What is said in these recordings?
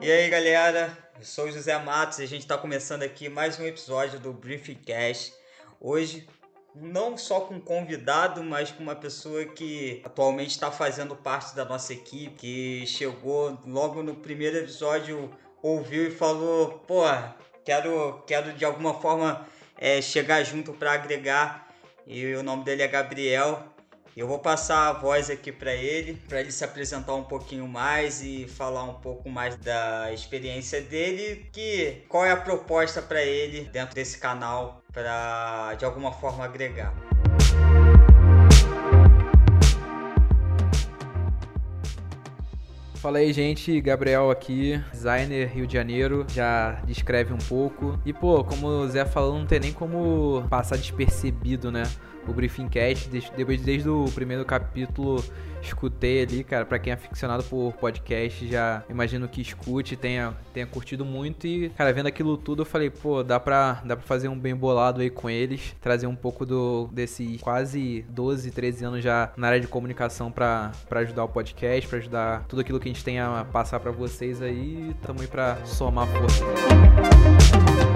E aí galera, eu sou o José Matos e a gente está começando aqui mais um episódio do Briefing Cash. Hoje, não só com um convidado, mas com uma pessoa que atualmente está fazendo parte da nossa equipe, que chegou logo no primeiro episódio, ouviu e falou: pô, quero, quero de alguma forma é, chegar junto para agregar. E o nome dele é Gabriel. Eu vou passar a voz aqui para ele, para ele se apresentar um pouquinho mais e falar um pouco mais da experiência dele, que qual é a proposta para ele dentro desse canal para de alguma forma agregar. Fala aí, gente. Gabriel aqui, designer Rio de Janeiro. Já descreve um pouco. E, pô, como o Zé falou, não tem nem como passar despercebido, né? O Briefing Cast, depois desde o primeiro capítulo escutei ali, cara, para quem é aficionado por podcast, já imagino que escute, tenha, tenha curtido muito. E, cara, vendo aquilo tudo, eu falei, pô, dá pra, dá pra fazer um bem bolado aí com eles, trazer um pouco do desses quase 12, 13 anos já na área de comunicação para ajudar o podcast, para ajudar tudo aquilo que a gente tem a passar para vocês aí, tamo aí pra somar força. O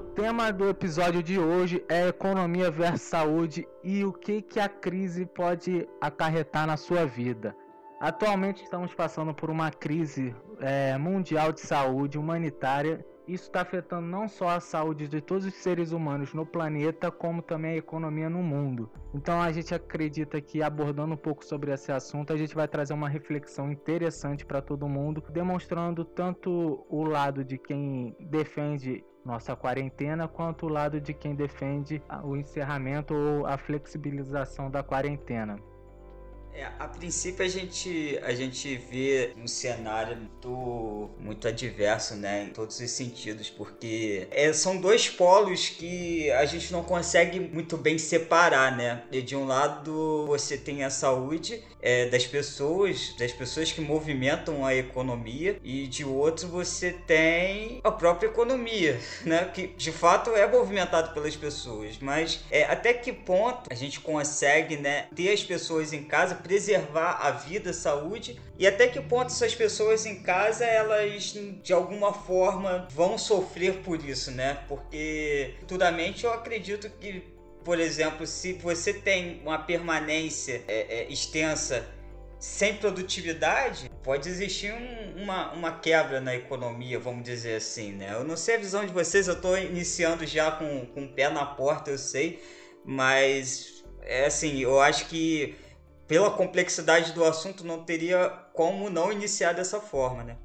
tema do episódio de hoje é economia versus saúde e o que, que a crise pode acarretar na sua vida. Atualmente estamos passando por uma crise é, mundial de saúde humanitária. Isso está afetando não só a saúde de todos os seres humanos no planeta, como também a economia no mundo. Então a gente acredita que abordando um pouco sobre esse assunto, a gente vai trazer uma reflexão interessante para todo mundo, demonstrando tanto o lado de quem defende nossa quarentena, quanto o lado de quem defende o encerramento ou a flexibilização da quarentena. É, a princípio a gente, a gente vê um cenário muito, muito adverso, né, em todos os sentidos, porque é, são dois polos que a gente não consegue muito bem separar, né? E de um lado você tem a saúde é, das pessoas, das pessoas que movimentam a economia, e de outro você tem a própria economia, né? Que de fato é movimentado pelas pessoas, mas é, até que ponto a gente consegue, né, ter as pessoas em casa preservar a vida, a saúde e até que ponto essas pessoas em casa elas de alguma forma vão sofrer por isso, né? Porque futuramente eu acredito que, por exemplo, se você tem uma permanência é, é, extensa sem produtividade, pode existir um, uma, uma quebra na economia, vamos dizer assim, né? Eu não sei a visão de vocês, eu estou iniciando já com, com o pé na porta, eu sei, mas é assim, eu acho que pela complexidade do assunto, não teria como não iniciar dessa forma, né?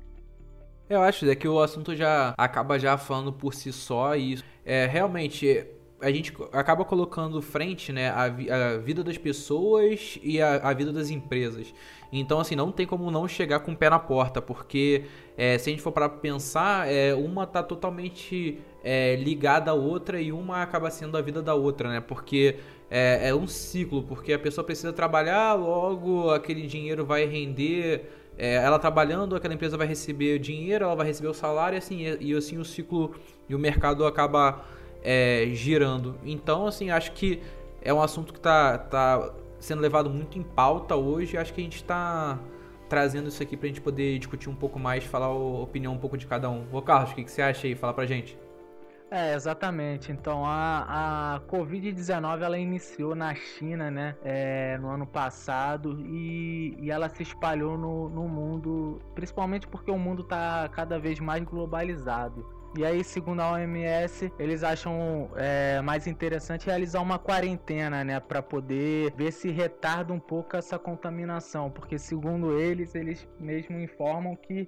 Eu acho é que o assunto já acaba já falando por si só e é, realmente a gente acaba colocando frente né, a, a vida das pessoas e a, a, vida das empresas. Então, assim, não tem como não chegar com o pé na porta, porque é, se a gente for para pensar, é, uma tá totalmente é, ligada à outra e uma acaba sendo a vida da outra, né? Porque é, é um ciclo, porque a pessoa precisa trabalhar, logo aquele dinheiro vai render. É, ela trabalhando, aquela empresa vai receber dinheiro, ela vai receber o salário, assim, e, e assim o ciclo e o mercado acaba é, girando. Então, assim, acho que é um assunto que está tá sendo levado muito em pauta hoje. Acho que a gente está trazendo isso aqui para a gente poder discutir um pouco mais, falar a opinião um pouco de cada um. Ô Carlos, o que, que você acha aí? Fala pra gente. É, exatamente. Então, a, a Covid-19 ela iniciou na China, né, é, no ano passado e, e ela se espalhou no, no mundo, principalmente porque o mundo está cada vez mais globalizado. E aí, segundo a OMS, eles acham é, mais interessante realizar uma quarentena, né, para poder ver se retarda um pouco essa contaminação, porque segundo eles, eles mesmo informam que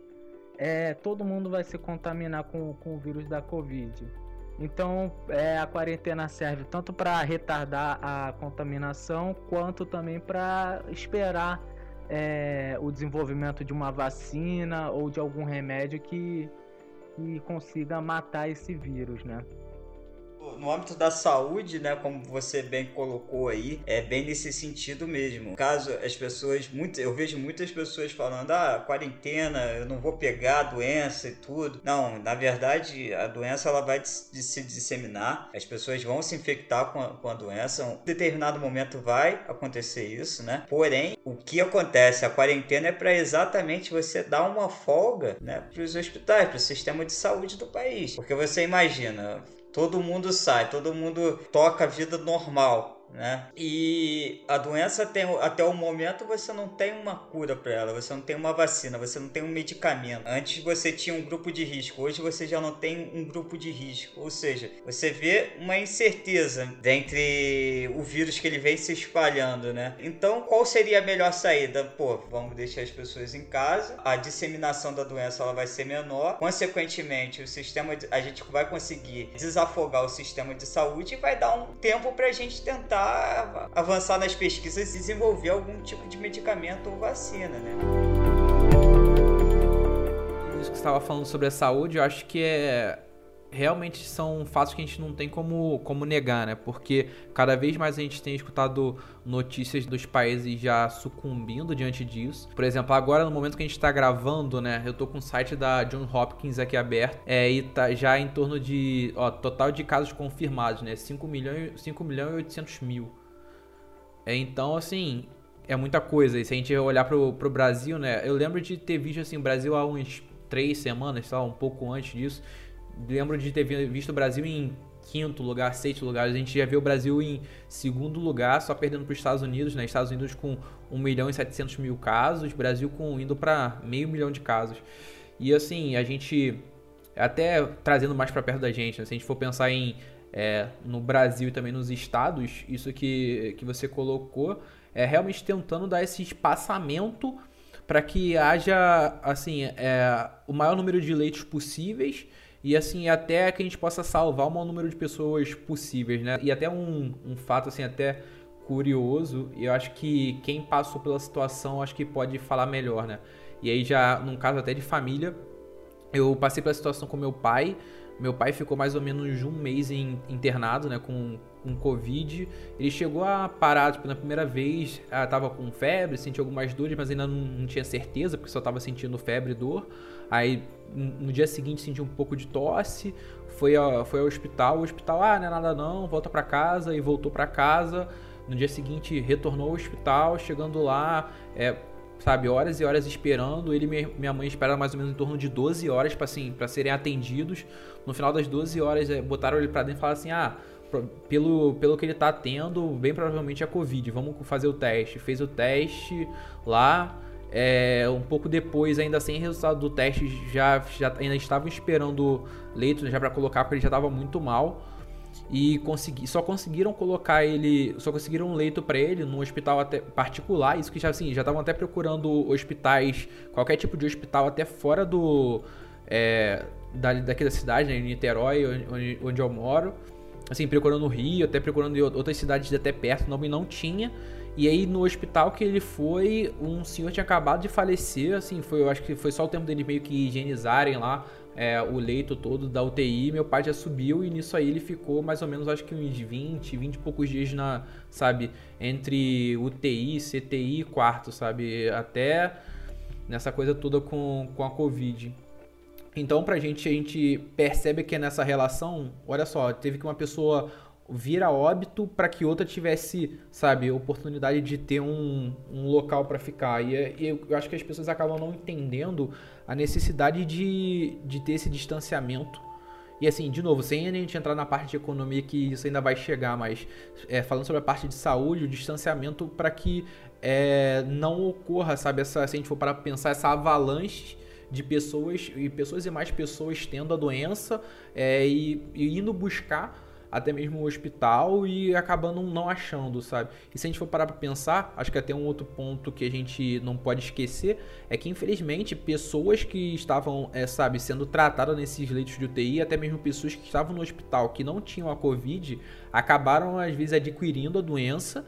é, todo mundo vai se contaminar com, com o vírus da Covid. Então, é, a quarentena serve tanto para retardar a contaminação, quanto também para esperar é, o desenvolvimento de uma vacina ou de algum remédio que, que consiga matar esse vírus, né? No âmbito da saúde, né, como você bem colocou aí, é bem nesse sentido mesmo. Caso as pessoas, muito, eu vejo muitas pessoas falando, ah, quarentena, eu não vou pegar a doença e tudo. Não, na verdade, a doença ela vai se disseminar, as pessoas vão se infectar com a, com a doença, em um determinado momento vai acontecer isso, né? Porém, o que acontece? A quarentena é para exatamente você dar uma folga, né, para os hospitais, para o sistema de saúde do país. Porque você imagina, todo mundo sai, todo mundo toca a vida normal né? E a doença tem, até o momento você não tem uma cura para ela, você não tem uma vacina, você não tem um medicamento. Antes você tinha um grupo de risco, hoje você já não tem um grupo de risco. Ou seja, você vê uma incerteza dentre o vírus que ele vem se espalhando, né? Então, qual seria a melhor saída? Pô, vamos deixar as pessoas em casa, a disseminação da doença ela vai ser menor, consequentemente, o sistema de, a gente vai conseguir desafogar o sistema de saúde e vai dar um tempo para a gente tentar tentar avançar nas pesquisas e desenvolver algum tipo de medicamento ou vacina, né? Isso que estava falando sobre a saúde, eu acho que é realmente são fatos que a gente não tem como, como negar, né? Porque cada vez mais a gente tem escutado notícias dos países já sucumbindo diante disso. Por exemplo, agora no momento que a gente está gravando, né? Eu tô com o site da John Hopkins aqui aberto é, e tá já em torno de, ó, total de casos confirmados, né? 5 milhões, 5 milhões e 800 mil. É, então, assim, é muita coisa. E se a gente olhar pro, pro Brasil, né? Eu lembro de ter visto, assim, o Brasil há uns três semanas, sei lá, um pouco antes disso lembro de ter visto o Brasil em quinto lugar, sexto lugar. A gente já viu o Brasil em segundo lugar, só perdendo para os Estados Unidos, né? Estados Unidos com 1 milhão e 700 mil casos, Brasil com indo para meio milhão de casos. E assim, a gente até trazendo mais para perto da gente, né? se a gente for pensar em é, no Brasil e também nos estados, isso que, que você colocou é realmente tentando dar esse espaçamento para que haja assim é, o maior número de leitos possíveis e assim, até que a gente possa salvar o maior número de pessoas possíveis, né? E até um, um fato, assim, até curioso, eu acho que quem passou pela situação, acho que pode falar melhor, né? E aí já, num caso até de família, eu passei pela situação com meu pai, meu pai ficou mais ou menos um mês em, internado, né, com, com Covid. Ele chegou a parar, tipo, na primeira vez, ah, tava com febre, sentia algumas dores, mas ainda não, não tinha certeza, porque só tava sentindo febre e dor. Aí no dia seguinte sentiu um pouco de tosse, foi, ao, foi ao hospital, o hospital, ah, não é nada não, volta para casa e voltou para casa. No dia seguinte retornou ao hospital, chegando lá, é, sabe, horas e horas esperando. Ele e minha mãe esperaram mais ou menos em torno de 12 horas para assim, pra serem atendidos. No final das 12 horas, é, botaram ele para dentro e falaram assim: ah, pelo, pelo que ele tá tendo, bem provavelmente é Covid, vamos fazer o teste. Fez o teste lá. É, um pouco depois, ainda sem resultado do teste, já, já ainda estavam esperando leito já para colocar, porque ele já estava muito mal. E consegui, só conseguiram colocar ele, só conseguiram um leito para ele no hospital até particular. Isso que já assim, já estavam até procurando hospitais, qualquer tipo de hospital até fora do é, da, daqui da cidade, né, em Niterói, onde, onde eu moro. Assim, procurando no Rio, até procurando outras cidades até perto, não, não tinha. E aí no hospital que ele foi, um senhor tinha acabado de falecer, assim, foi, eu acho que foi só o tempo dele meio que higienizarem lá é, o leito todo da UTI, meu pai já subiu e nisso aí ele ficou mais ou menos, acho que uns 20, 20 e poucos dias na, sabe, entre UTI, CTI e quarto, sabe, até nessa coisa toda com, com a Covid. Então, pra gente, a gente percebe que é nessa relação, olha só, teve que uma pessoa vir a óbito para que outra tivesse, sabe, oportunidade de ter um, um local para ficar. E, é, e, eu acho que as pessoas acabam não entendendo a necessidade de, de ter esse distanciamento. E assim, de novo, sem a gente entrar na parte de economia, que isso ainda vai chegar, mas é, falando sobre a parte de saúde, o distanciamento para que é, não ocorra, sabe, essa, se a gente for para pensar, essa avalanche de pessoas e pessoas e mais pessoas tendo a doença é, e, e indo buscar até mesmo o hospital e acabando não achando, sabe? E se a gente for parar para pensar, acho que até um outro ponto que a gente não pode esquecer é que infelizmente pessoas que estavam, é, sabe, sendo tratadas nesses leitos de UTI, até mesmo pessoas que estavam no hospital que não tinham a Covid, acabaram às vezes adquirindo a doença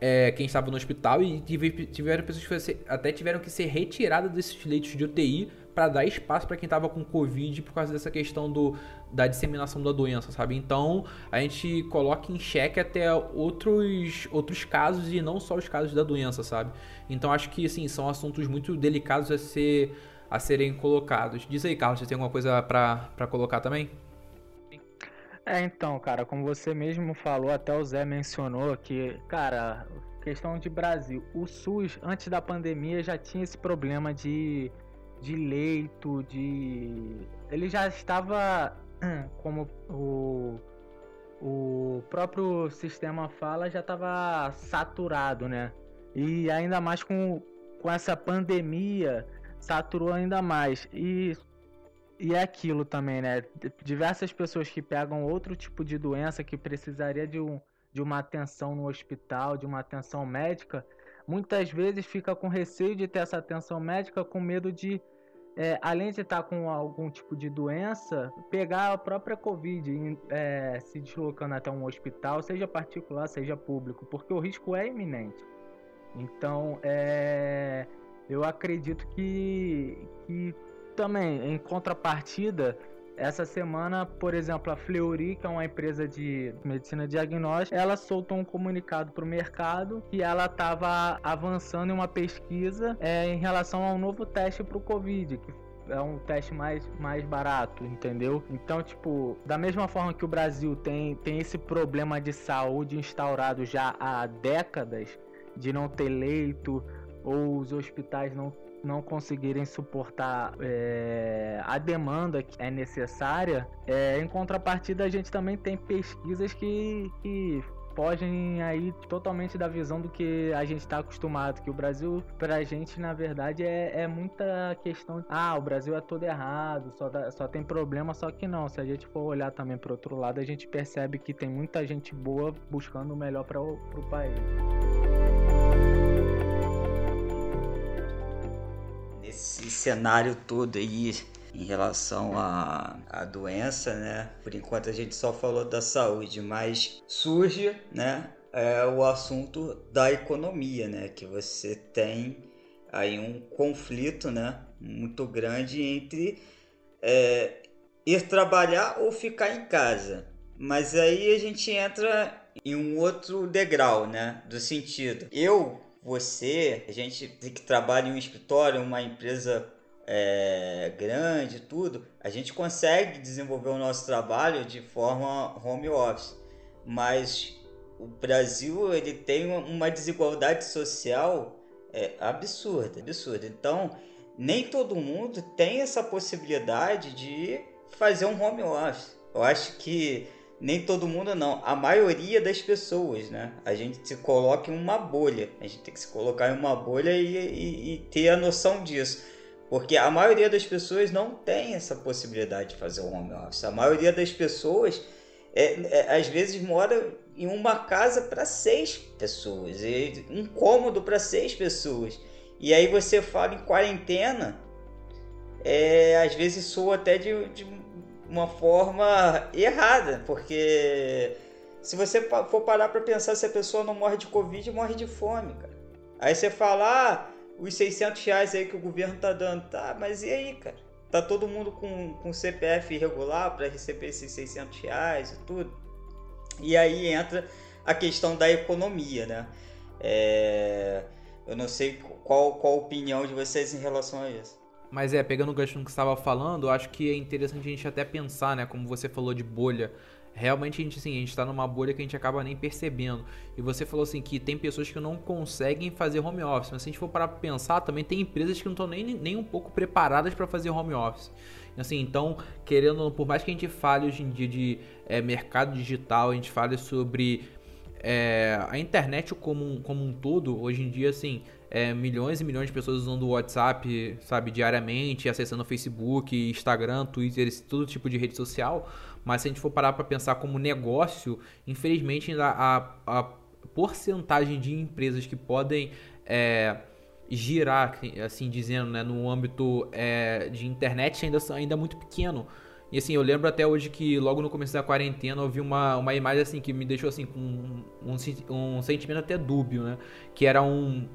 é, quem estava no hospital e tiveram pessoas que até tiveram que ser retiradas desses leitos de UTI para dar espaço para quem estava com Covid por causa dessa questão do, da disseminação da doença, sabe? Então a gente coloca em xeque até outros, outros casos e não só os casos da doença, sabe? Então acho que assim, são assuntos muito delicados a, ser, a serem colocados. Diz aí, Carlos, você tem alguma coisa para colocar também? É, então, cara, como você mesmo falou, até o Zé mencionou que, cara, questão de Brasil, o SUS antes da pandemia já tinha esse problema de, de leito, de. Ele já estava, como o, o próprio sistema fala, já estava saturado, né? E ainda mais com, com essa pandemia, saturou ainda mais. E e é aquilo também, né? Diversas pessoas que pegam outro tipo de doença que precisaria de, um, de uma atenção no hospital, de uma atenção médica, muitas vezes fica com receio de ter essa atenção médica, com medo de, é, além de estar com algum tipo de doença, pegar a própria Covid, é, se deslocando até um hospital, seja particular, seja público, porque o risco é iminente. Então, é, eu acredito que, que também, em contrapartida, essa semana, por exemplo, a Fleury, que é uma empresa de medicina diagnóstica, ela soltou um comunicado para o mercado que ela estava avançando em uma pesquisa é, em relação ao novo teste para o Covid, que é um teste mais, mais barato, entendeu? Então, tipo, da mesma forma que o Brasil tem, tem esse problema de saúde instaurado já há décadas, de não ter leito, ou os hospitais não não conseguirem suportar é, a demanda que é necessária, é, em contrapartida a gente também tem pesquisas que, que fogem aí totalmente da visão do que a gente está acostumado, que o Brasil, pra gente, na verdade, é, é muita questão de, ah, o Brasil é todo errado, só, dá, só tem problema, só que não, se a gente for olhar também para outro lado, a gente percebe que tem muita gente boa buscando o melhor para o país. Esse cenário todo aí em relação à, à doença, né? Por enquanto a gente só falou da saúde, mas surge, né? É o assunto da economia, né? Que você tem aí um conflito, né? Muito grande entre é, ir trabalhar ou ficar em casa. Mas aí a gente entra em um outro degrau, né? Do sentido. Eu você, a gente que trabalha em um escritório, uma empresa é, grande, tudo, a gente consegue desenvolver o nosso trabalho de forma home office. Mas o Brasil ele tem uma desigualdade social é, absurda, absurda. Então nem todo mundo tem essa possibilidade de fazer um home office. Eu acho que nem todo mundo não, a maioria das pessoas, né? A gente se coloca em uma bolha, a gente tem que se colocar em uma bolha e, e, e ter a noção disso. Porque a maioria das pessoas não tem essa possibilidade de fazer o home office. A maioria das pessoas, é, é às vezes, mora em uma casa para seis pessoas, um cômodo para seis pessoas. E aí você fala em quarentena, é, às vezes soa até de, de uma forma errada, porque se você for parar para pensar se a pessoa não morre de Covid, morre de fome, cara. Aí você fala, ah, os 600 reais aí que o governo tá dando, tá, mas e aí, cara? Tá todo mundo com, com CPF irregular para receber esses 600 reais e tudo. E aí entra a questão da economia, né? É... Eu não sei qual, qual a opinião de vocês em relação a isso. Mas é, pegando o gancho no que estava falando, eu acho que é interessante a gente até pensar, né? Como você falou de bolha. Realmente a gente, assim, a gente tá numa bolha que a gente acaba nem percebendo. E você falou assim que tem pessoas que não conseguem fazer home office. Mas se a gente for parar pra pensar, também tem empresas que não estão nem, nem um pouco preparadas para fazer home office. Assim, então, querendo, por mais que a gente fale hoje em dia de é, mercado digital, a gente fale sobre é, a internet como, como um todo, hoje em dia, assim, é, milhões e milhões de pessoas usando o WhatsApp, sabe, diariamente, acessando o Facebook, Instagram, Twitter, esse, todo tipo de rede social. Mas se a gente for parar para pensar como negócio, infelizmente ainda a, a porcentagem de empresas que podem é, girar, assim dizendo, né, no âmbito é, de internet ainda, ainda é muito pequeno. E assim, eu lembro até hoje que logo no começo da quarentena eu vi uma, uma imagem assim que me deixou assim com um, um, um sentimento até dúbio, né? Que era um,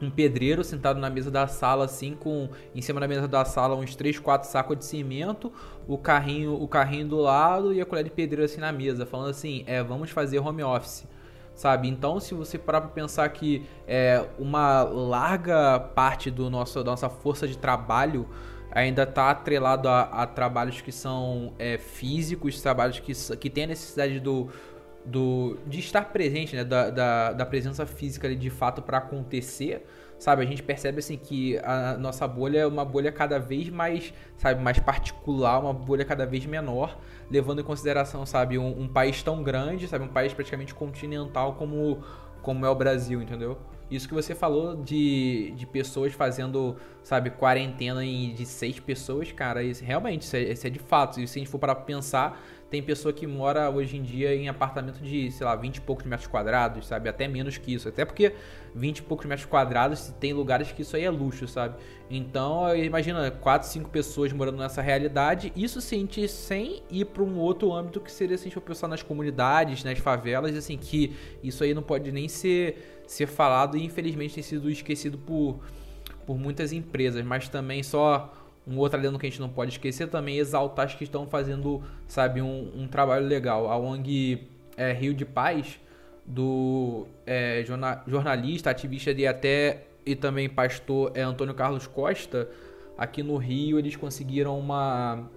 um pedreiro sentado na mesa da sala, assim, com em cima da mesa da sala uns 3, 4 sacos de cimento, o carrinho, o carrinho do lado e a colher de pedreiro assim na mesa, falando assim, é, vamos fazer home office. Sabe? Então, se você parar para pensar que é, uma larga parte do nosso, da nossa força de trabalho ainda está atrelado a, a, trabalhos que são é, físicos, trabalhos que, que têm a necessidade do, do, de estar presente, né? da, da, da presença física ali de fato para acontecer, sabe? A gente percebe assim que a nossa bolha é uma bolha cada vez mais, sabe, mais particular, uma bolha cada vez menor, levando em consideração, sabe, um, um país tão grande, sabe, um país praticamente continental como como é o Brasil, entendeu? Isso que você falou de, de pessoas fazendo, sabe, quarentena em, de seis pessoas, cara, isso, realmente, isso é, isso é de fato. E se a gente for para pensar, tem pessoa que mora hoje em dia em apartamento de, sei lá, 20 e poucos metros quadrados, sabe? Até menos que isso. Até porque 20 e poucos metros quadrados tem lugares que isso aí é luxo, sabe? Então, imagina 4, 5 pessoas morando nessa realidade. Isso gente sem ir para um outro âmbito que seria se a gente pensar nas comunidades, nas favelas, assim, que isso aí não pode nem ser, ser falado e infelizmente tem sido esquecido por, por muitas empresas. Mas também só um outro adendo que a gente não pode esquecer também é exaltar as que estão fazendo, sabe, um, um trabalho legal. A ONG é, Rio de Paz, do é, jornalista, ativista de até e também pastor é, Antônio Carlos Costa, aqui no Rio eles conseguiram uma,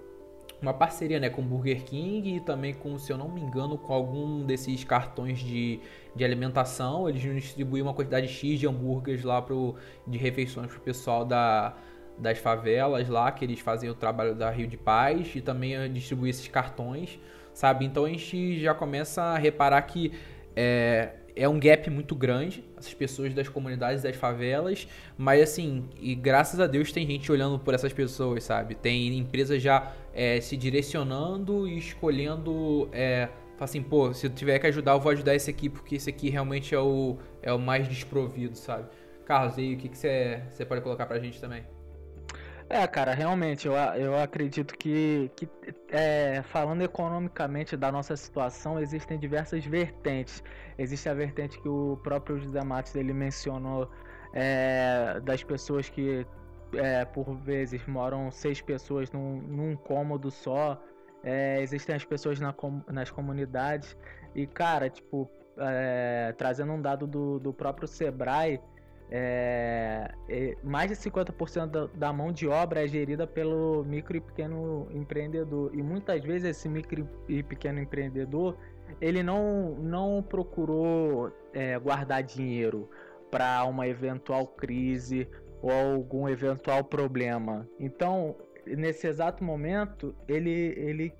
uma parceria né, com o Burger King e também com, se eu não me engano, com algum desses cartões de, de alimentação. Eles distribuíram uma quantidade X de hambúrgueres lá pro, de refeições para o pessoal da, das favelas lá, que eles fazem o trabalho da Rio de Paz e também distribuir esses cartões, sabe? Então a gente já começa a reparar que é, é um gap muito grande, essas pessoas das comunidades das favelas, mas assim, e graças a Deus tem gente olhando por essas pessoas, sabe? Tem empresas já é, se direcionando e escolhendo. É, assim, pô, se eu tiver que ajudar, eu vou ajudar esse aqui, porque esse aqui realmente é o, é o mais desprovido, sabe? Carlos, e aí o que, que você, você pode colocar pra gente também? É, cara, realmente, eu, eu acredito que, que é, falando economicamente da nossa situação, existem diversas vertentes. Existe a vertente que o próprio José Matos ele mencionou é, das pessoas que, é, por vezes, moram seis pessoas num, num cômodo só. É, existem as pessoas na, nas comunidades. E, cara, tipo, é, trazendo um dado do, do próprio Sebrae, é, é, mais de 50% da, da, mão de obra é gerida pelo micro e pequeno empreendedor. E muitas vezes esse micro e pequeno empreendedor ele não, não procurou é, guardar dinheiro para uma eventual crise ou algum eventual problema. Então, nesse exato momento, ele, ele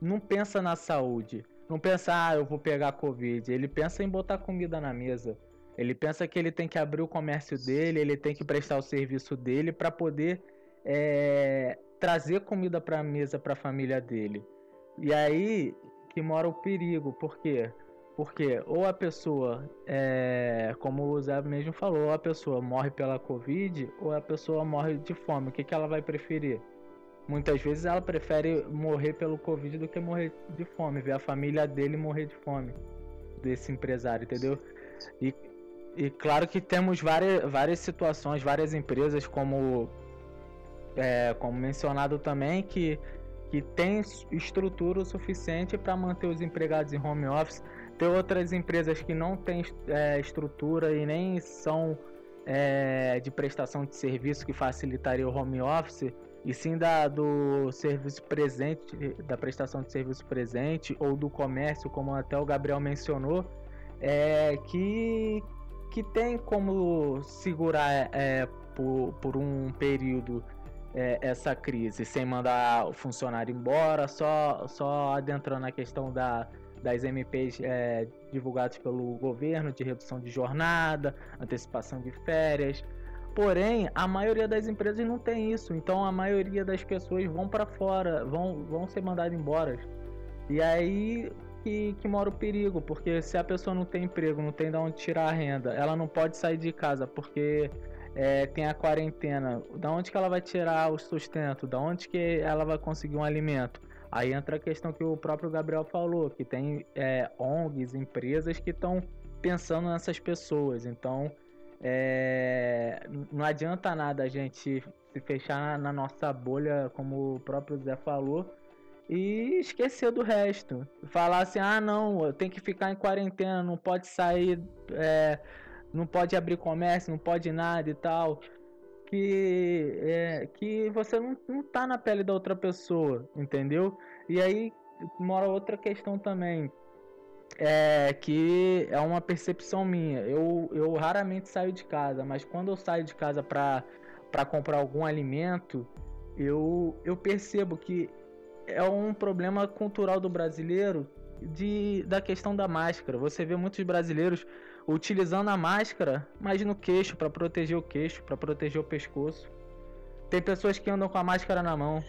não pensa na saúde. Não pensa, ah, eu vou pegar Covid. Ele pensa em botar comida na mesa. Ele pensa que ele tem que abrir o comércio dele, ele tem que prestar o serviço dele para poder é, trazer comida para a mesa para a família dele. E aí que mora o perigo, por quê? Porque ou a pessoa, é, como o Zé mesmo falou, ou a pessoa morre pela Covid ou a pessoa morre de fome. O que, que ela vai preferir? Muitas vezes ela prefere morrer pelo Covid do que morrer de fome, ver a família dele morrer de fome, desse empresário, entendeu? E e claro que temos várias, várias situações, várias empresas, como, é, como mencionado também, que, que tem estrutura o suficiente para manter os empregados em home office. Tem outras empresas que não têm é, estrutura e nem são é, de prestação de serviço que facilitaria o home office, e sim da, do serviço presente, da prestação de serviço presente ou do comércio, como até o Gabriel mencionou, é, que, que tem como segurar é, por, por um período é, essa crise sem mandar o funcionário embora, só, só adentrando na questão da, das MPs é, divulgadas pelo governo de redução de jornada, antecipação de férias. Porém, a maioria das empresas não tem isso, então a maioria das pessoas vão para fora, vão, vão ser mandadas embora. E aí que, que mora o perigo, porque se a pessoa não tem emprego, não tem de onde tirar a renda, ela não pode sair de casa porque é, tem a quarentena. Da onde que ela vai tirar o sustento? Da onde que ela vai conseguir um alimento? Aí entra a questão que o próprio Gabriel falou, que tem é, ONGs, empresas que estão pensando nessas pessoas. Então, é, não adianta nada a gente se fechar na nossa bolha, como o próprio Zé falou, e esquecer do resto. Falar assim, ah não, tem que ficar em quarentena, não pode sair, é, não pode abrir comércio, não pode nada e tal. Que, é, que você não, não tá na pele da outra pessoa, entendeu? E aí mora outra questão também. É que é uma percepção minha. Eu, eu raramente saio de casa, mas quando eu saio de casa para comprar algum alimento, eu, eu percebo que é um problema cultural do brasileiro de, da questão da máscara. Você vê muitos brasileiros utilizando a máscara, mas no queixo, para proteger o queixo, para proteger o pescoço. Tem pessoas que andam com a máscara na mão.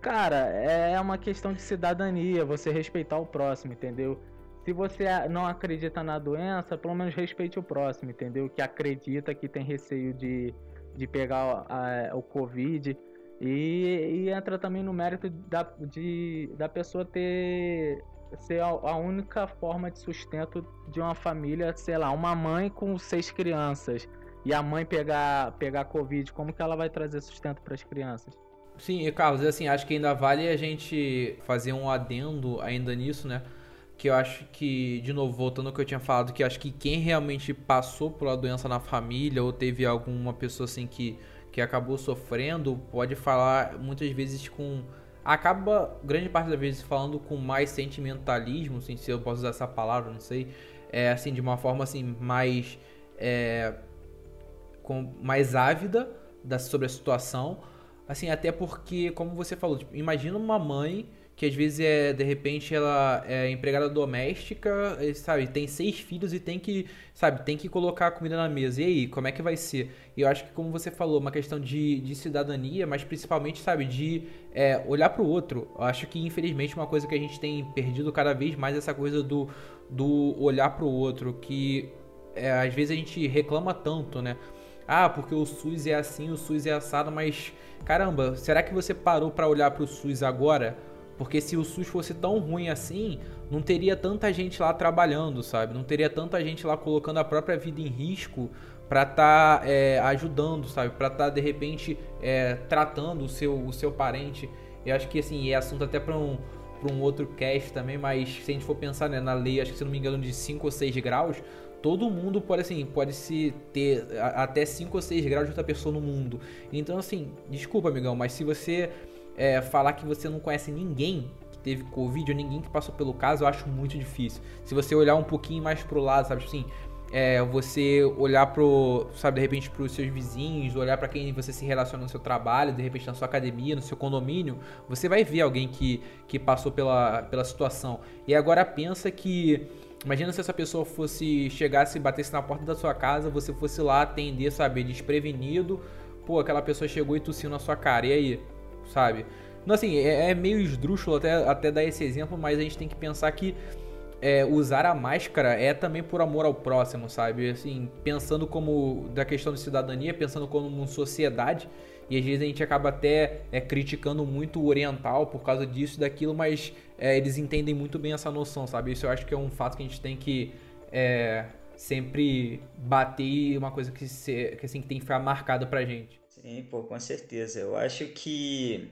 Cara, é uma questão de cidadania, você respeitar o próximo, entendeu? Se você não acredita na doença, pelo menos respeite o próximo, entendeu? Que acredita que tem receio de, de pegar a, o Covid. E, e, entra também no mérito da, de, da pessoa ter ser a, a, única forma de sustento de uma família, sei lá, uma mãe com seis crianças e a mãe pegar pegar covid, como que ela vai trazer sustento para as crianças? Sim, e Carlos, assim, acho que ainda vale a gente fazer um adendo ainda nisso, né? Que eu acho que, de novo, voltando ao que eu tinha falado, que acho que quem realmente passou pela doença na família ou teve alguma pessoa assim que que acabou sofrendo pode falar muitas vezes com acaba grande parte das vezes falando com mais sentimentalismo, assim, se eu posso usar essa palavra, não sei, é assim de uma forma assim mais é, com mais ávida da, sobre a situação, assim até porque como você falou, tipo, imagina uma mãe que às vezes é, de repente, ela é empregada doméstica, sabe, tem seis filhos e tem que, sabe, tem que colocar a comida na mesa. E aí, como é que vai ser? E eu acho que, como você falou, uma questão de, de cidadania, mas principalmente, sabe, de é, olhar para o outro. Eu acho que, infelizmente, uma coisa que a gente tem perdido cada vez mais é essa coisa do, do olhar para o outro, que é, às vezes a gente reclama tanto, né? Ah, porque o SUS é assim, o SUS é assado, mas caramba, será que você parou para olhar para o SUS agora? Porque se o SUS fosse tão ruim assim, não teria tanta gente lá trabalhando, sabe? Não teria tanta gente lá colocando a própria vida em risco para estar tá, é, ajudando, sabe? Para estar tá, de repente é, tratando o seu, o seu parente. Eu acho que assim é assunto até para um, pra um outro cast também, mas se a gente for pensar né, na lei, acho que se não me engano de 5 ou 6 graus, todo mundo pode assim, pode se ter até 5 ou 6 graus de outra pessoa no mundo. Então assim, desculpa, amigão, mas se você é, falar que você não conhece ninguém que teve Covid ou ninguém que passou pelo caso, eu acho muito difícil. Se você olhar um pouquinho mais pro lado, sabe assim, é, você olhar pro, sabe, de repente pros seus vizinhos, olhar para quem você se relaciona no seu trabalho, de repente na sua academia, no seu condomínio, você vai ver alguém que, que passou pela, pela situação. E agora pensa que Imagina se essa pessoa fosse chegasse e batesse na porta da sua casa, você fosse lá atender, sabe, desprevenido. Pô, aquela pessoa chegou e tossiu na sua cara. E aí? Sabe? Então, assim, é, é meio esdrúxulo até, até dar esse exemplo, mas a gente tem que pensar que é, usar a máscara é também por amor ao próximo, sabe? Assim, pensando como da questão de cidadania, pensando como uma sociedade, e às vezes a gente acaba até é, criticando muito o oriental por causa disso e daquilo, mas é, eles entendem muito bem essa noção, sabe? Isso eu acho que é um fato que a gente tem que é, sempre bater uma coisa que, se, que, assim, que tem que ficar marcada pra gente. Sim, pô, com certeza. Eu acho que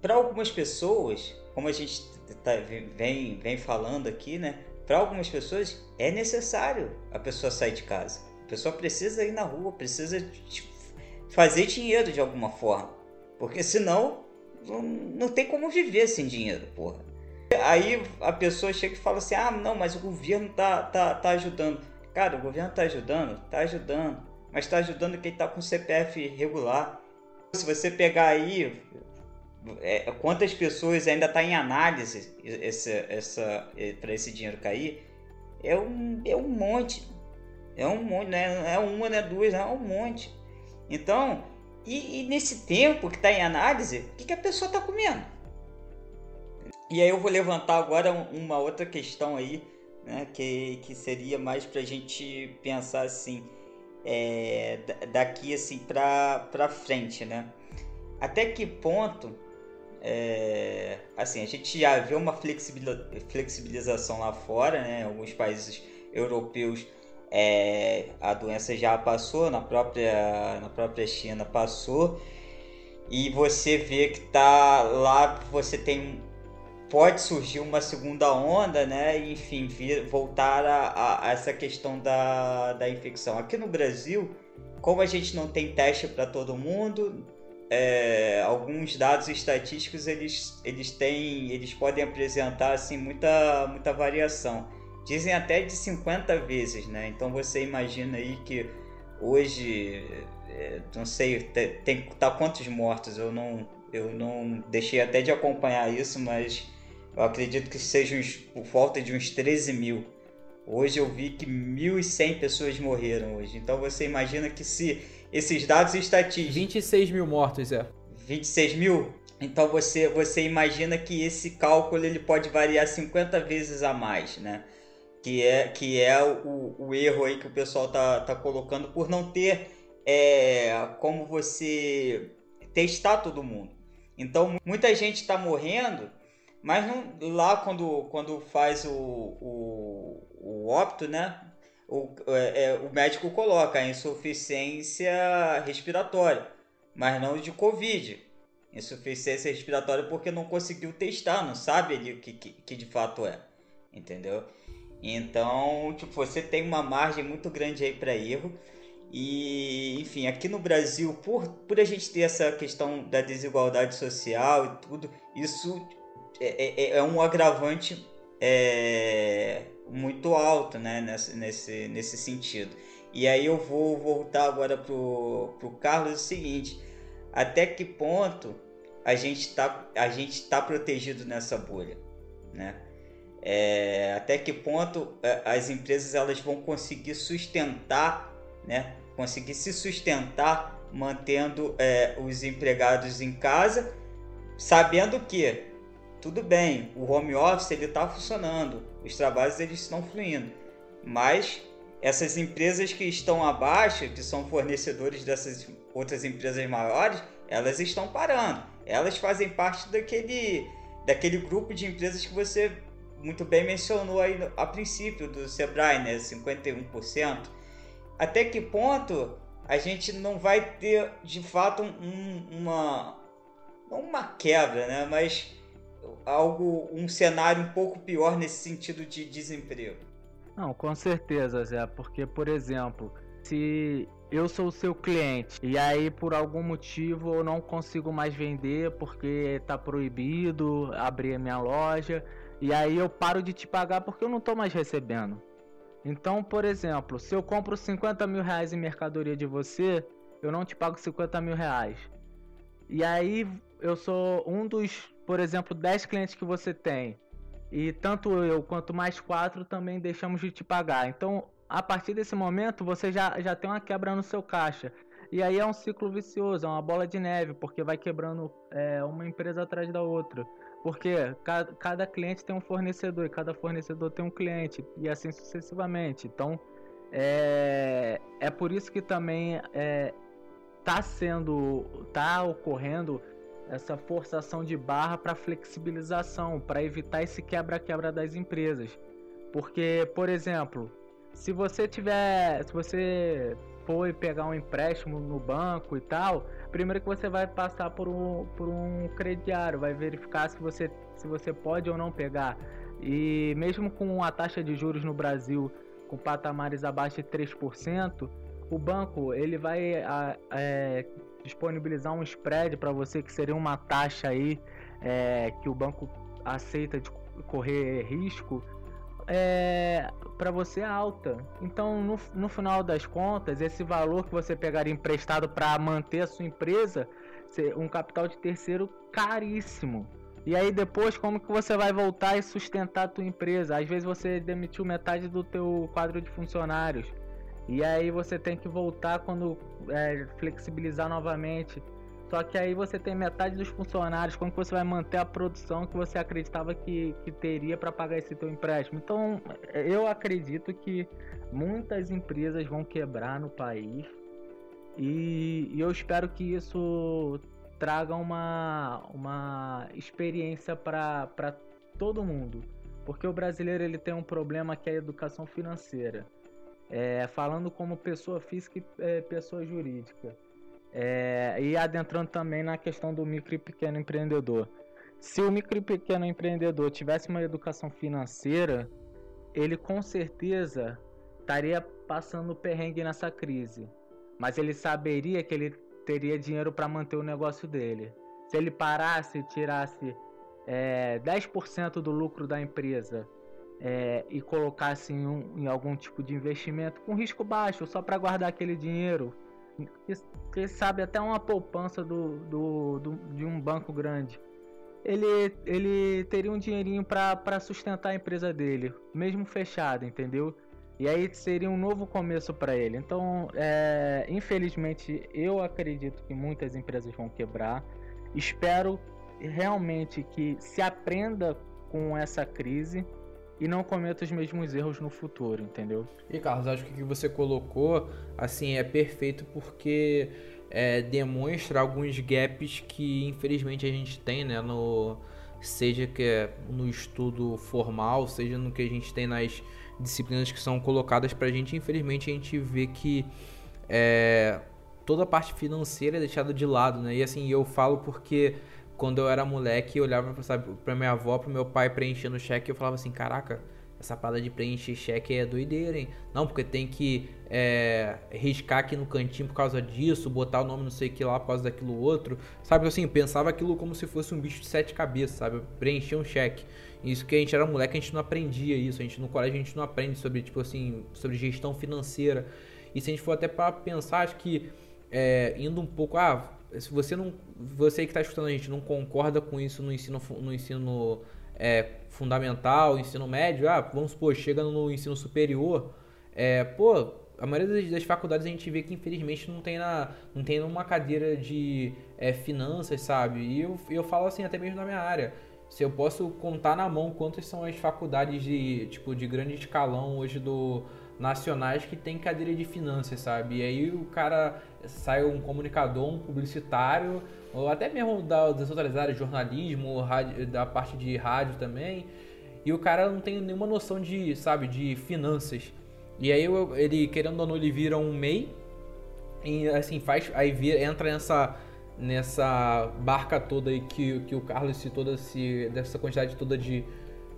para algumas pessoas, como a gente tá, vem, vem falando aqui, né? Para algumas pessoas é necessário a pessoa sair de casa. A pessoa precisa ir na rua, precisa fazer dinheiro de alguma forma. Porque senão não, tem como viver sem dinheiro, porra. Aí a pessoa chega e fala assim: ah, não, mas o governo tá, tá, tá ajudando. Cara, o governo tá ajudando? Tá ajudando mas está ajudando quem está com CPF regular. Se você pegar aí é, quantas pessoas ainda está em análise para esse dinheiro cair, é um, é um monte. É um monte, né? é uma, não é duas, é um monte. Então, e, e nesse tempo que está em análise, o que, que a pessoa está comendo? E aí eu vou levantar agora uma outra questão aí, né, que, que seria mais para a gente pensar assim é, daqui assim para frente, né? Até que ponto é, assim, a gente já vê uma flexibilização lá fora, né? Alguns países europeus é, a doença já passou, na própria, na própria China passou, e você vê que tá lá, você tem pode surgir uma segunda onda, né? Enfim, vir, voltar a, a, essa questão da, da infecção. Aqui no Brasil, como a gente não tem teste para todo mundo, é, alguns dados estatísticos eles, eles têm, eles podem apresentar assim muita, muita variação. Dizem até de 50 vezes, né? Então você imagina aí que hoje, é, não sei, tem, tem tá quantos mortos? Eu não, eu não deixei até de acompanhar isso, mas eu acredito que seja uns, por volta de uns 13 mil. Hoje eu vi que 1.100 pessoas morreram hoje. Então você imagina que se esses dados estatísticos. 26 mil mortos, é. 26 mil? Então você, você imagina que esse cálculo ele pode variar 50 vezes a mais, né? Que é, que é o, o erro aí que o pessoal tá, tá colocando por não ter é, como você testar todo mundo. Então muita gente está morrendo, mas não, lá quando, quando faz o, o, o óbito, né? o, é, é, o médico coloca insuficiência respiratória, mas não de Covid. Insuficiência respiratória porque não conseguiu testar, não sabe ali o que, que, que de fato é. Entendeu? Então, tipo, você tem uma margem muito grande aí para erro. E, enfim, aqui no Brasil, por, por a gente ter essa questão da desigualdade social e tudo, isso é, é, é um agravante é, muito alto né, nesse, nesse, nesse sentido. E aí eu vou voltar agora pro, pro Carlos o seguinte, até que ponto a gente está tá protegido nessa bolha, né? É, até que ponto é, as empresas elas vão conseguir sustentar, né? Conseguir se sustentar mantendo é, os empregados em casa, sabendo que tudo bem, o home office ele está funcionando, os trabalhos eles estão fluindo, mas essas empresas que estão abaixo, que são fornecedores dessas outras empresas maiores, elas estão parando. Elas fazem parte daquele, daquele grupo de empresas que você muito bem mencionou aí a princípio do Sebrae, né? 51%. Até que ponto a gente não vai ter de fato um, uma uma quebra, né? Mas algo, um cenário um pouco pior nesse sentido de desemprego. Não, com certeza, Zé, porque, por exemplo, se eu sou o seu cliente e aí por algum motivo eu não consigo mais vender porque está proibido abrir a minha loja e aí eu paro de te pagar porque eu não estou mais recebendo. Então, por exemplo, se eu compro 50 mil reais em mercadoria de você, eu não te pago 50 mil reais. E aí eu sou um dos por exemplo, 10 clientes que você tem e tanto eu quanto mais quatro também deixamos de te pagar. Então, a partir desse momento, você já, já tem uma quebra no seu caixa. E aí é um ciclo vicioso, é uma bola de neve, porque vai quebrando é, uma empresa atrás da outra. Porque cada, cada cliente tem um fornecedor e cada fornecedor tem um cliente, e assim sucessivamente. Então, é, é por isso que também é, tá sendo, tá ocorrendo essa forçação de barra para flexibilização, para evitar esse quebra-quebra das empresas. Porque, por exemplo, se você tiver, se você for pegar um empréstimo no banco e tal, primeiro que você vai passar por um, por um crediário, vai verificar se você, se você pode ou não pegar. E mesmo com a taxa de juros no Brasil com patamares abaixo de 3%, o banco ele vai é, disponibilizar um spread para você, que seria uma taxa aí é, que o banco aceita de correr risco, é, para você alta. Então, no, no final das contas, esse valor que você pegaria emprestado para manter a sua empresa, um capital de terceiro caríssimo. E aí depois como que você vai voltar e sustentar a tua empresa? Às vezes você demitiu metade do teu quadro de funcionários. E aí você tem que voltar quando é, flexibilizar novamente. Só que aí você tem metade dos funcionários, como que você vai manter a produção que você acreditava que, que teria para pagar esse teu empréstimo? Então, eu acredito que muitas empresas vão quebrar no país e, e eu espero que isso traga uma, uma experiência para todo mundo. Porque o brasileiro ele tem um problema que é a educação financeira. É, falando como pessoa física e é, pessoa jurídica. É, e adentrando também na questão do micro e pequeno empreendedor. Se o micro e pequeno empreendedor tivesse uma educação financeira, ele com certeza estaria passando perrengue nessa crise. Mas ele saberia que ele teria dinheiro para manter o negócio dele. Se ele parasse e tirasse é, 10% do lucro da empresa é, e colocasse em, um, em, algum tipo de investimento com risco baixo, só para guardar aquele dinheiro, que, sabe até uma poupança do, do, do, de um banco grande, ele, ele teria um dinheirinho para sustentar a empresa dele, mesmo fechada, entendeu? E aí seria um novo começo para ele. Então, é, infelizmente, eu acredito que muitas empresas vão quebrar. Espero realmente que se aprenda com essa crise e não cometa os mesmos erros no futuro, entendeu? E Carlos, acho que o que você colocou assim é perfeito porque é, demonstra alguns gaps que infelizmente a gente tem, né, no seja que é no estudo formal, seja no que a gente tem nas disciplinas que são colocadas para a gente, infelizmente a gente vê que é, toda a parte financeira é deixada de lado, né? E assim, eu falo porque quando eu era moleque, eu olhava sabe, pra minha avó, pro meu pai preenchendo o cheque, eu falava assim, caraca, essa parada de preencher cheque é doideira, hein? Não, porque tem que é, riscar aqui no cantinho por causa disso, botar o nome não sei o que lá por causa daquilo outro. Sabe assim, eu pensava aquilo como se fosse um bicho de sete cabeças, sabe? Preencher um cheque. Isso que a gente era moleque, a gente não aprendia isso. A gente no colégio a gente não aprende sobre, tipo assim, sobre gestão financeira. E se a gente for até para pensar, acho que é, indo um pouco, ah, se você não, você que está escutando a gente não concorda com isso no ensino, no ensino é, fundamental, ensino médio, ah, vamos supor, chega no ensino superior, é, pô, a maioria das, das, faculdades a gente vê que infelizmente não tem, na, não tem uma cadeira de é, finanças, sabe? E eu, eu falo assim até mesmo na minha área. Se eu posso contar na mão quantas são as faculdades de tipo de grande escalão hoje do nacionais que tem cadeira de finanças, sabe? E aí o cara sai um comunicador, um publicitário, ou até mesmo da, das outras áreas, jornalismo, rádio, da parte de rádio também, e o cara não tem nenhuma noção de, sabe, de finanças. E aí ele, querendo ou não, ele vira um MEI, e assim, faz, aí vira, entra nessa nessa barca toda aí que, que o Carlos citou desse, dessa quantidade toda de,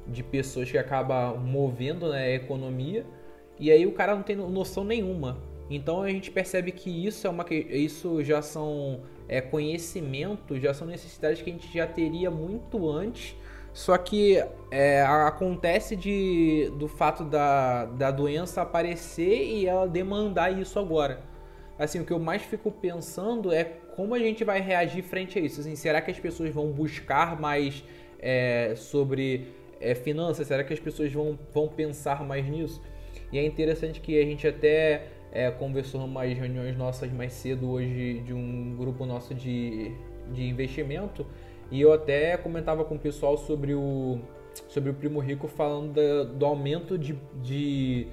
de pessoas que acaba movendo né, a economia e aí o cara não tem noção nenhuma. Então a gente percebe que isso é uma isso já são é, conhecimentos, já são necessidades que a gente já teria muito antes. Só que é, acontece de, do fato da, da doença aparecer e ela demandar isso agora. Assim, o que eu mais fico pensando é como a gente vai reagir frente a isso. Assim, será que as pessoas vão buscar mais é, sobre é, finanças? Será que as pessoas vão, vão pensar mais nisso? E é interessante que a gente até é, conversou umas reuniões nossas mais cedo hoje de um grupo nosso de, de investimento e eu até comentava com o pessoal sobre o, sobre o Primo Rico falando da, do aumento de, de,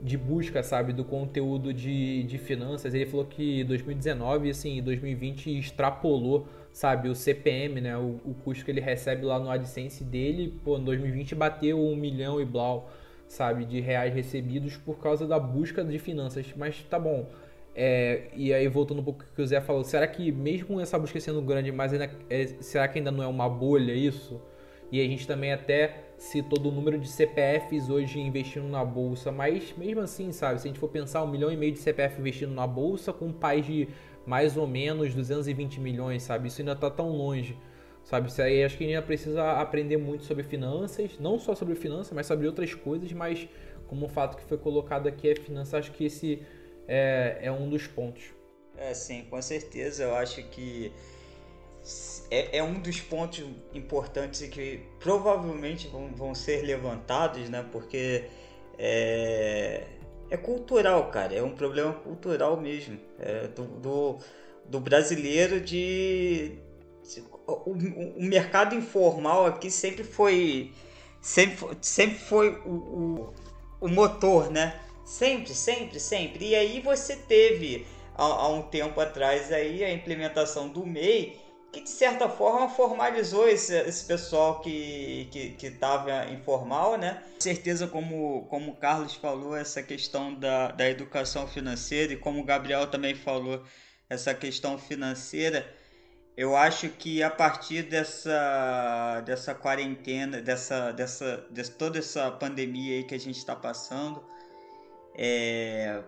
de, busca, sabe, do conteúdo de, de finanças. Ele falou que 2019 assim, 2020 extrapolou, sabe, o CPM, né, o, o custo que ele recebe lá no AdSense dele, pô, em 2020 bateu um milhão e blau sabe, de reais recebidos por causa da busca de finanças. Mas tá bom. É, e aí, voltando um pouco que o Zé falou, será que mesmo essa busca sendo grande, mas ainda, é, será que ainda não é uma bolha isso? E a gente também até citou do número de CPFs hoje investindo na bolsa, mas mesmo assim, sabe, se a gente for pensar um milhão e meio de CPF investindo na bolsa com um país de mais ou menos 220 milhões, sabe, isso ainda está tão longe. Sabe, isso aí acho que ainda precisa aprender muito sobre finanças, não só sobre finanças, mas sobre outras coisas, mas como o fato que foi colocado aqui é finanças, acho que esse é, é um dos pontos. É, sim, com certeza. Eu acho que é, é um dos pontos importantes que provavelmente vão, vão ser levantados, né? Porque é, é cultural, cara. É um problema cultural mesmo. É do, do, do brasileiro de o, o, mercado informal aqui sempre foi sempre, sempre foi o, o, o, motor, né? Sempre, sempre, sempre. E aí você teve há, há, um tempo atrás aí a implementação do MEI que de certa forma formalizou esse, esse pessoal que estava que, que informal, né? Com certeza, como, como o Carlos falou, essa questão da, da educação financeira e como o Gabriel também falou, essa questão financeira, eu acho que a partir dessa, dessa quarentena, dessa, dessa, de toda essa pandemia aí que a gente está passando, é,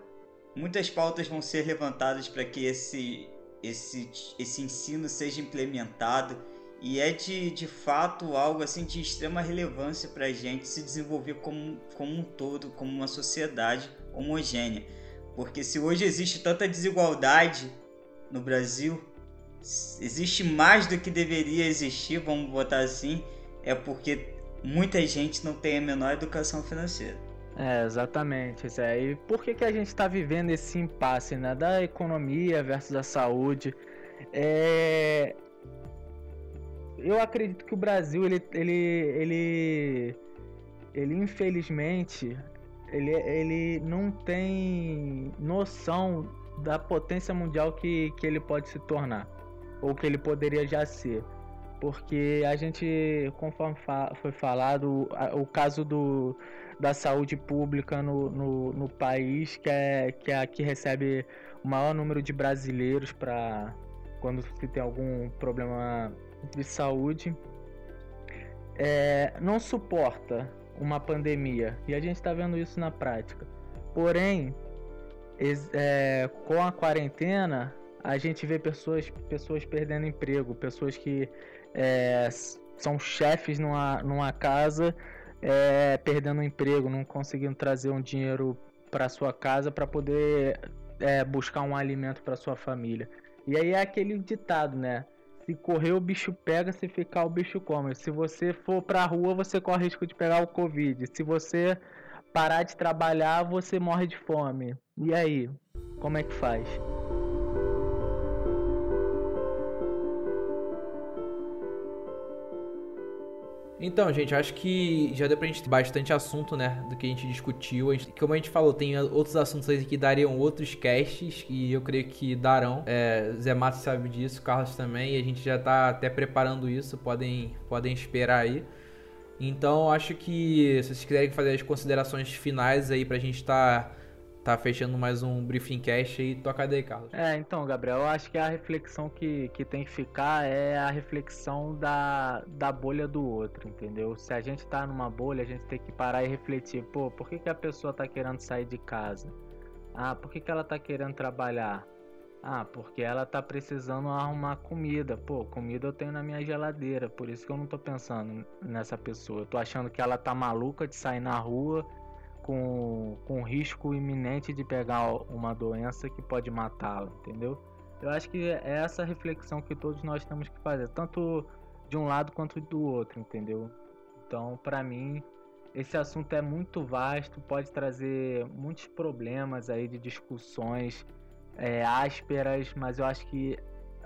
muitas pautas vão ser levantadas para que esse esse, esse ensino seja implementado e é de, de fato algo assim de extrema relevância para a gente se desenvolver como, como um todo, como uma sociedade homogênea. Porque se hoje existe tanta desigualdade no Brasil, existe mais do que deveria existir, vamos botar assim, é porque muita gente não tem a menor educação financeira. É, exatamente, Zé. E por que, que a gente está vivendo esse impasse né, da economia versus a saúde? É... Eu acredito que o Brasil, ele, ele, ele, ele infelizmente, ele, ele não tem noção da potência mundial que, que ele pode se tornar, ou que ele poderia já ser. Porque a gente, conforme foi falado, o caso do da saúde pública no, no, no, país, que é, que é a que recebe o maior número de brasileiros para quando se tem algum problema de saúde, é, não suporta uma pandemia. E a gente está vendo isso na prática. Porém, é, com a quarentena, a gente vê pessoas, pessoas perdendo emprego, pessoas que é, são chefes numa, numa casa é, perdendo emprego, não conseguindo trazer um dinheiro para sua casa para poder é, buscar um alimento para sua família. E aí é aquele ditado, né? Se correr o bicho pega, se ficar o bicho come. Se você for pra rua, você corre risco de pegar o Covid. Se você parar de trabalhar, você morre de fome. E aí, como é que faz? Então, gente, acho que já deu pra gente ter bastante assunto, né? Do que a gente discutiu. A gente, como a gente falou, tem outros assuntos aí que dariam outros casts. E eu creio que darão. É, Zé Matos sabe disso, Carlos também. E a gente já tá até preparando isso. Podem, podem esperar aí. Então, acho que se vocês quiserem fazer as considerações finais aí pra gente estar. Tá tá fechando mais um briefing cast aí. Toca daí, Carlos. É, então, Gabriel, eu acho que a reflexão que, que tem que ficar é a reflexão da, da bolha do outro, entendeu? Se a gente tá numa bolha, a gente tem que parar e refletir, pô, por que, que a pessoa tá querendo sair de casa? Ah, por que, que ela tá querendo trabalhar? Ah, porque ela tá precisando arrumar comida. Pô, comida eu tenho na minha geladeira, por isso que eu não tô pensando nessa pessoa. Eu tô achando que ela tá maluca de sair na rua com, com risco iminente de pegar uma doença que pode matá-la, entendeu? Eu acho que é essa reflexão que todos nós temos que fazer, tanto de um lado quanto do outro, entendeu? Então, para mim, esse assunto é muito vasto, pode trazer muitos problemas aí de discussões é, ásperas, mas eu acho que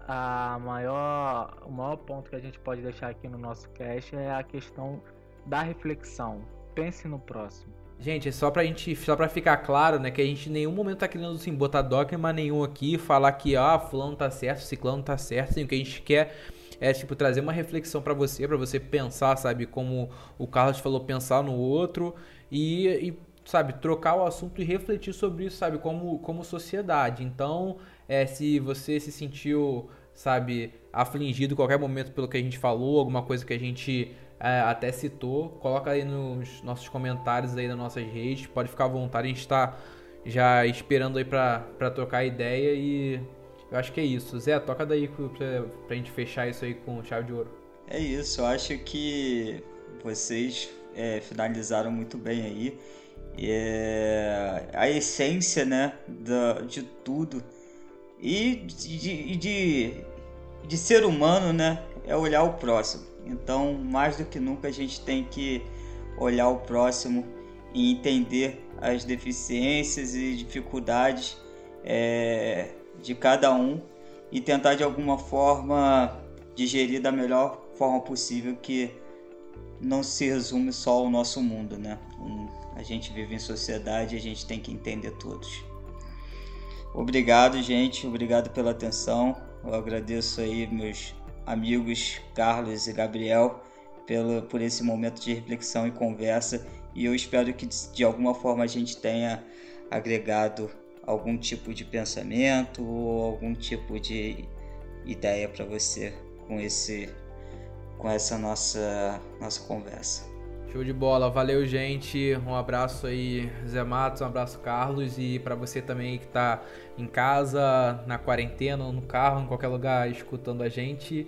a maior, o maior ponto que a gente pode deixar aqui no nosso cast é a questão da reflexão. Pense no próximo. Gente, é só pra gente, só pra ficar claro, né, que a gente em nenhum momento tá querendo assim, botar dogma nenhum aqui, falar que, ah, fulano tá certo, ciclano tá certo, assim, o que a gente quer é, tipo, trazer uma reflexão para você, para você pensar, sabe, como o Carlos falou, pensar no outro e, e, sabe, trocar o assunto e refletir sobre isso, sabe, como, como sociedade. Então, é, se você se sentiu, sabe, afligido em qualquer momento pelo que a gente falou, alguma coisa que a gente até citou. Coloca aí nos nossos comentários aí nas nossas redes. Pode ficar à vontade, a gente está já esperando aí para trocar ideia e eu acho que é isso. Zé, toca daí pra, pra gente fechar isso aí com chave de ouro. É isso, eu acho que vocês é, finalizaram muito bem aí. É, a essência né, da, de tudo e de, de, de, de ser humano né, é olhar o próximo. Então, mais do que nunca, a gente tem que olhar o próximo e entender as deficiências e dificuldades é, de cada um e tentar de alguma forma digerir da melhor forma possível que não se resume só ao nosso mundo, né? A gente vive em sociedade a gente tem que entender todos. Obrigado, gente. Obrigado pela atenção. Eu agradeço aí meus amigos Carlos e Gabriel pelo, por esse momento de reflexão e conversa. E eu espero que de alguma forma a gente tenha agregado algum tipo de pensamento ou algum tipo de ideia para você com esse com essa nossa nossa conversa. Show de bola, valeu gente, um abraço aí Zé Matos, um abraço Carlos e para você também que está em casa, na quarentena, no carro, em qualquer lugar escutando a gente.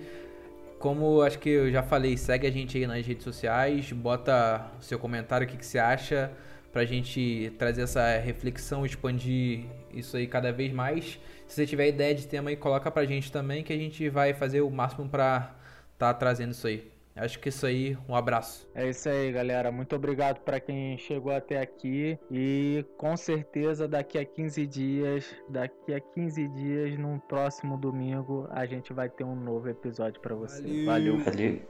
Como acho que eu já falei, segue a gente aí nas redes sociais, bota seu comentário, o que, que você acha, pra gente trazer essa reflexão, expandir isso aí cada vez mais. Se você tiver ideia de tema aí, coloca pra gente também, que a gente vai fazer o máximo pra tá trazendo isso aí. Acho que isso aí, um abraço. É isso aí, galera. Muito obrigado para quem chegou até aqui e com certeza daqui a 15 dias, daqui a 15 dias, no próximo domingo, a gente vai ter um novo episódio para você. Valeu. Valeu.